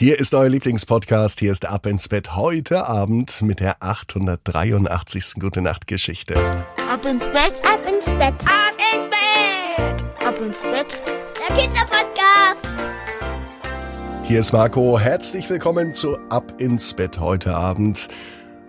Hier ist euer Lieblingspodcast. Hier ist Ab ins Bett heute Abend mit der 883. Gute Nacht Geschichte. Ab ins Bett, Ab ins Bett, ab ins Bett, ab ins Bett. der Kinderpodcast. Hier ist Marco. Herzlich willkommen zu Ab ins Bett heute Abend.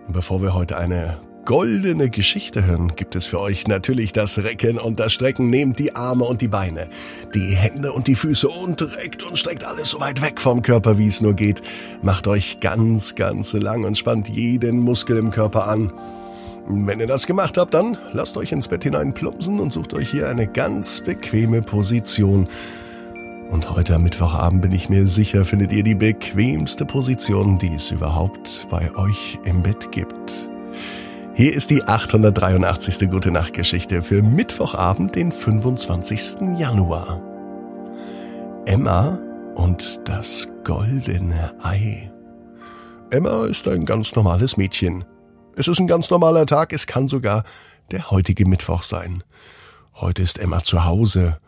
Bevor wir heute eine goldene Geschichte hören, gibt es für euch natürlich das Recken und das Strecken. Nehmt die Arme und die Beine, die Hände und die Füße und reckt und streckt alles so weit weg vom Körper, wie es nur geht. Macht euch ganz, ganz lang und spannt jeden Muskel im Körper an. Wenn ihr das gemacht habt, dann lasst euch ins Bett hinein plumpsen und sucht euch hier eine ganz bequeme Position. Und heute am Mittwochabend bin ich mir sicher, findet ihr die bequemste Position, die es überhaupt bei euch im Bett gibt. Hier ist die 883. Gute Nacht Geschichte für Mittwochabend, den 25. Januar. Emma und das goldene Ei. Emma ist ein ganz normales Mädchen. Es ist ein ganz normaler Tag, es kann sogar der heutige Mittwoch sein. Heute ist Emma zu Hause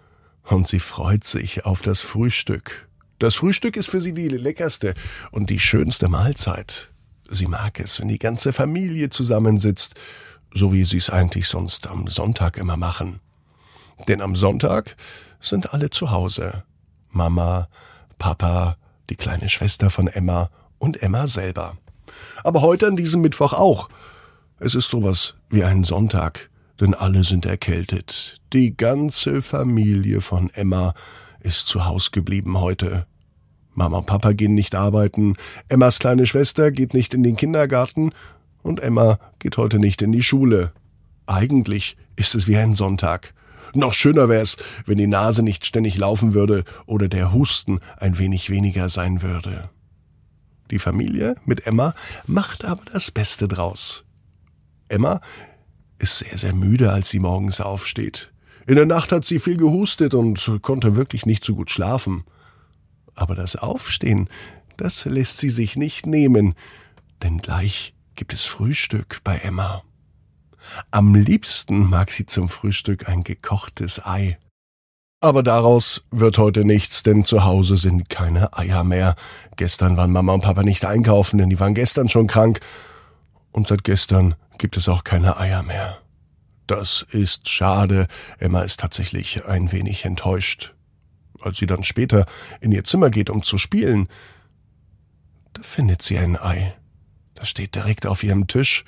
und sie freut sich auf das Frühstück. Das Frühstück ist für sie die leckerste und die schönste Mahlzeit. Sie mag es, wenn die ganze Familie zusammensitzt, so wie sie es eigentlich sonst am Sonntag immer machen. Denn am Sonntag sind alle zu Hause. Mama, Papa, die kleine Schwester von Emma und Emma selber. Aber heute an diesem Mittwoch auch. Es ist sowas wie ein Sonntag, denn alle sind erkältet. Die ganze Familie von Emma ist zu Haus geblieben heute. Mama und Papa gehen nicht arbeiten, Emmas kleine Schwester geht nicht in den Kindergarten und Emma geht heute nicht in die Schule. Eigentlich ist es wie ein Sonntag. Noch schöner wär's, wenn die Nase nicht ständig laufen würde oder der Husten ein wenig weniger sein würde. Die Familie mit Emma macht aber das Beste draus. Emma ist sehr, sehr müde, als sie morgens aufsteht. In der Nacht hat sie viel gehustet und konnte wirklich nicht so gut schlafen. Aber das Aufstehen, das lässt sie sich nicht nehmen, denn gleich gibt es Frühstück bei Emma. Am liebsten mag sie zum Frühstück ein gekochtes Ei. Aber daraus wird heute nichts, denn zu Hause sind keine Eier mehr. Gestern waren Mama und Papa nicht einkaufen, denn die waren gestern schon krank. Und seit gestern gibt es auch keine Eier mehr. Das ist schade. Emma ist tatsächlich ein wenig enttäuscht. Als sie dann später in ihr Zimmer geht, um zu spielen, da findet sie ein Ei. Das steht direkt auf ihrem Tisch.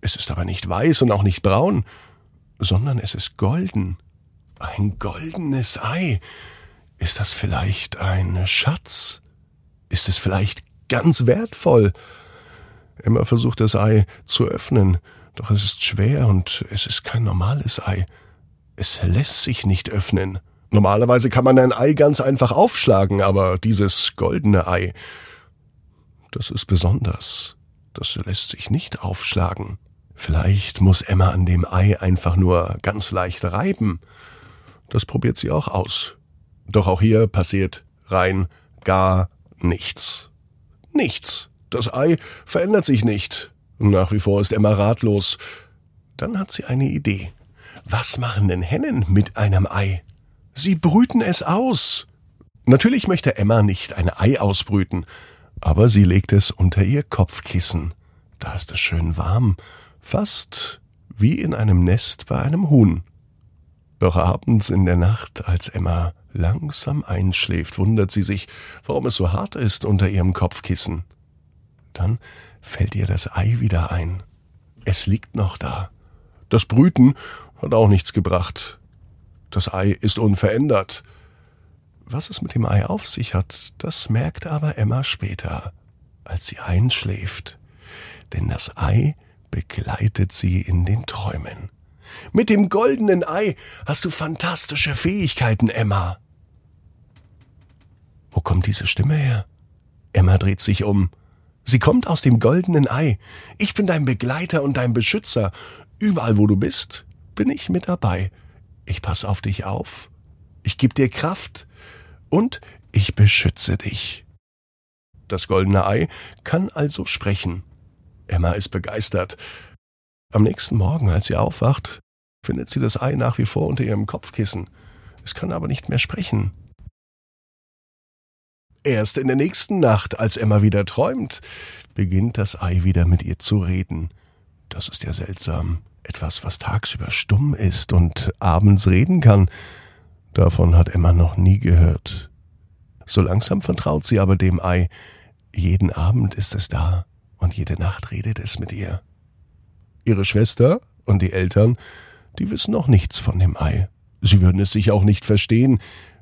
Es ist aber nicht weiß und auch nicht braun, sondern es ist golden. Ein goldenes Ei. Ist das vielleicht ein Schatz? Ist es vielleicht ganz wertvoll? Emma versucht das Ei zu öffnen, doch es ist schwer und es ist kein normales Ei. Es lässt sich nicht öffnen. Normalerweise kann man ein Ei ganz einfach aufschlagen, aber dieses goldene Ei, das ist besonders. Das lässt sich nicht aufschlagen. Vielleicht muss Emma an dem Ei einfach nur ganz leicht reiben. Das probiert sie auch aus. Doch auch hier passiert rein gar nichts. Nichts. Das Ei verändert sich nicht. Nach wie vor ist Emma ratlos. Dann hat sie eine Idee. Was machen denn Hennen mit einem Ei? Sie brüten es aus. Natürlich möchte Emma nicht ein Ei ausbrüten, aber sie legt es unter ihr Kopfkissen. Da ist es schön warm, fast wie in einem Nest bei einem Huhn. Doch abends in der Nacht, als Emma langsam einschläft, wundert sie sich, warum es so hart ist unter ihrem Kopfkissen. Dann fällt ihr das Ei wieder ein. Es liegt noch da. Das Brüten hat auch nichts gebracht. Das Ei ist unverändert. Was es mit dem Ei auf sich hat, das merkt aber Emma später, als sie einschläft. Denn das Ei begleitet sie in den Träumen. Mit dem goldenen Ei hast du fantastische Fähigkeiten, Emma. Wo kommt diese Stimme her? Emma dreht sich um. Sie kommt aus dem goldenen Ei. Ich bin dein Begleiter und dein Beschützer. Überall, wo du bist, bin ich mit dabei. Ich pass auf dich auf. Ich geb dir Kraft. Und ich beschütze dich. Das goldene Ei kann also sprechen. Emma ist begeistert. Am nächsten Morgen, als sie aufwacht, findet sie das Ei nach wie vor unter ihrem Kopfkissen. Es kann aber nicht mehr sprechen. Erst in der nächsten Nacht, als Emma wieder träumt, beginnt das Ei wieder mit ihr zu reden. Das ist ja seltsam. Etwas, was tagsüber stumm ist und abends reden kann. Davon hat Emma noch nie gehört. So langsam vertraut sie aber dem Ei. Jeden Abend ist es da und jede Nacht redet es mit ihr. Ihre Schwester und die Eltern, die wissen noch nichts von dem Ei. Sie würden es sich auch nicht verstehen,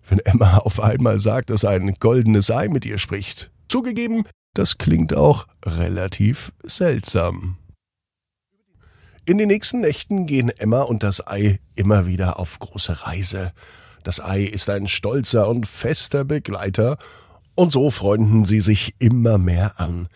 wenn Emma auf einmal sagt, dass ein goldenes Ei mit ihr spricht. Zugegeben, das klingt auch relativ seltsam. In den nächsten Nächten gehen Emma und das Ei immer wieder auf große Reise. Das Ei ist ein stolzer und fester Begleiter, und so freunden sie sich immer mehr an.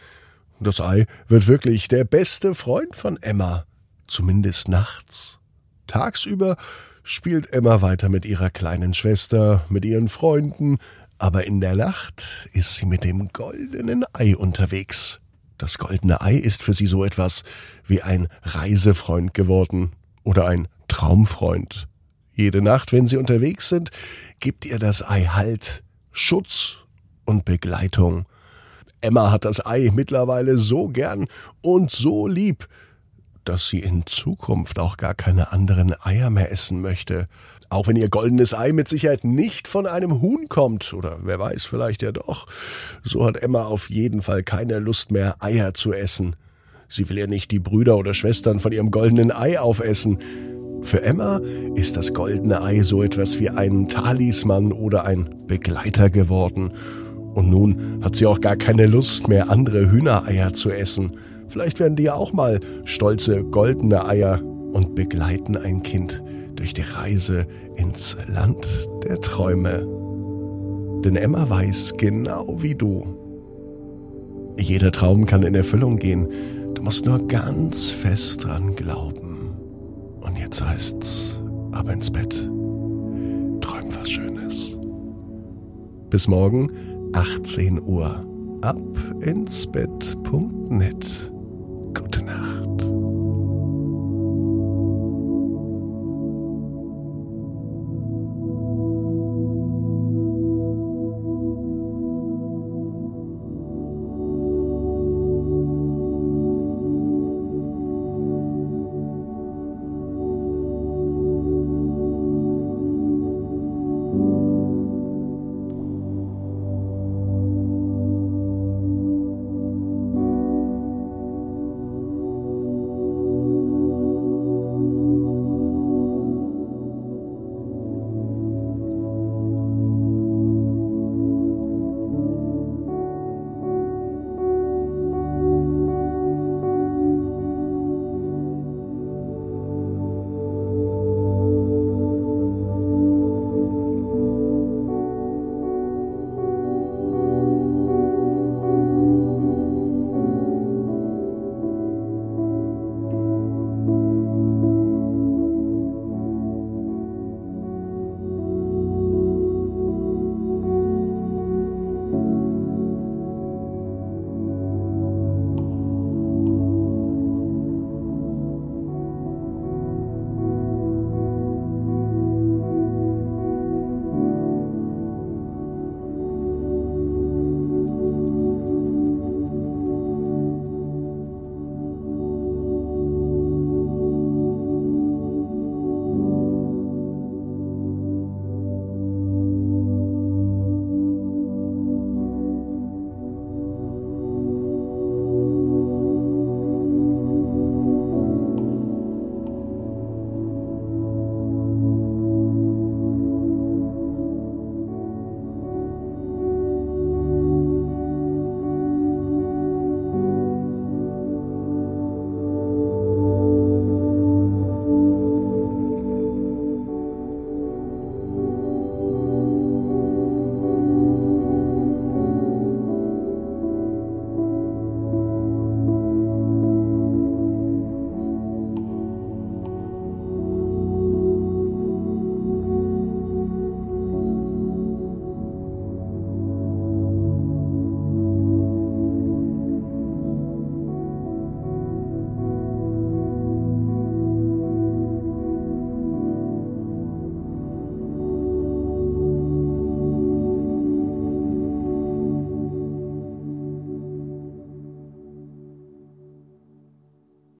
Das Ei wird wirklich der beste Freund von Emma, zumindest nachts. Tagsüber spielt Emma weiter mit ihrer kleinen Schwester, mit ihren Freunden, aber in der Nacht ist sie mit dem goldenen Ei unterwegs. Das goldene Ei ist für sie so etwas wie ein Reisefreund geworden oder ein Traumfreund. Jede Nacht, wenn sie unterwegs sind, gibt ihr das Ei Halt, Schutz und Begleitung. Emma hat das Ei mittlerweile so gern und so lieb, dass sie in Zukunft auch gar keine anderen Eier mehr essen möchte. Auch wenn ihr goldenes Ei mit Sicherheit nicht von einem Huhn kommt, oder wer weiß, vielleicht ja doch, so hat Emma auf jeden Fall keine Lust mehr, Eier zu essen. Sie will ja nicht die Brüder oder Schwestern von ihrem goldenen Ei aufessen. Für Emma ist das goldene Ei so etwas wie ein Talisman oder ein Begleiter geworden. Und nun hat sie auch gar keine Lust mehr, andere Hühnereier zu essen. Vielleicht werden die ja auch mal stolze goldene Eier und begleiten ein Kind durch die Reise ins Land der Träume. Denn Emma weiß genau wie du. Jeder Traum kann in Erfüllung gehen. Du musst nur ganz fest dran glauben. Und jetzt heißt's ab ins Bett. Träum was Schönes. Bis morgen, 18 Uhr. Ab ins Bett.net. Gute Nacht.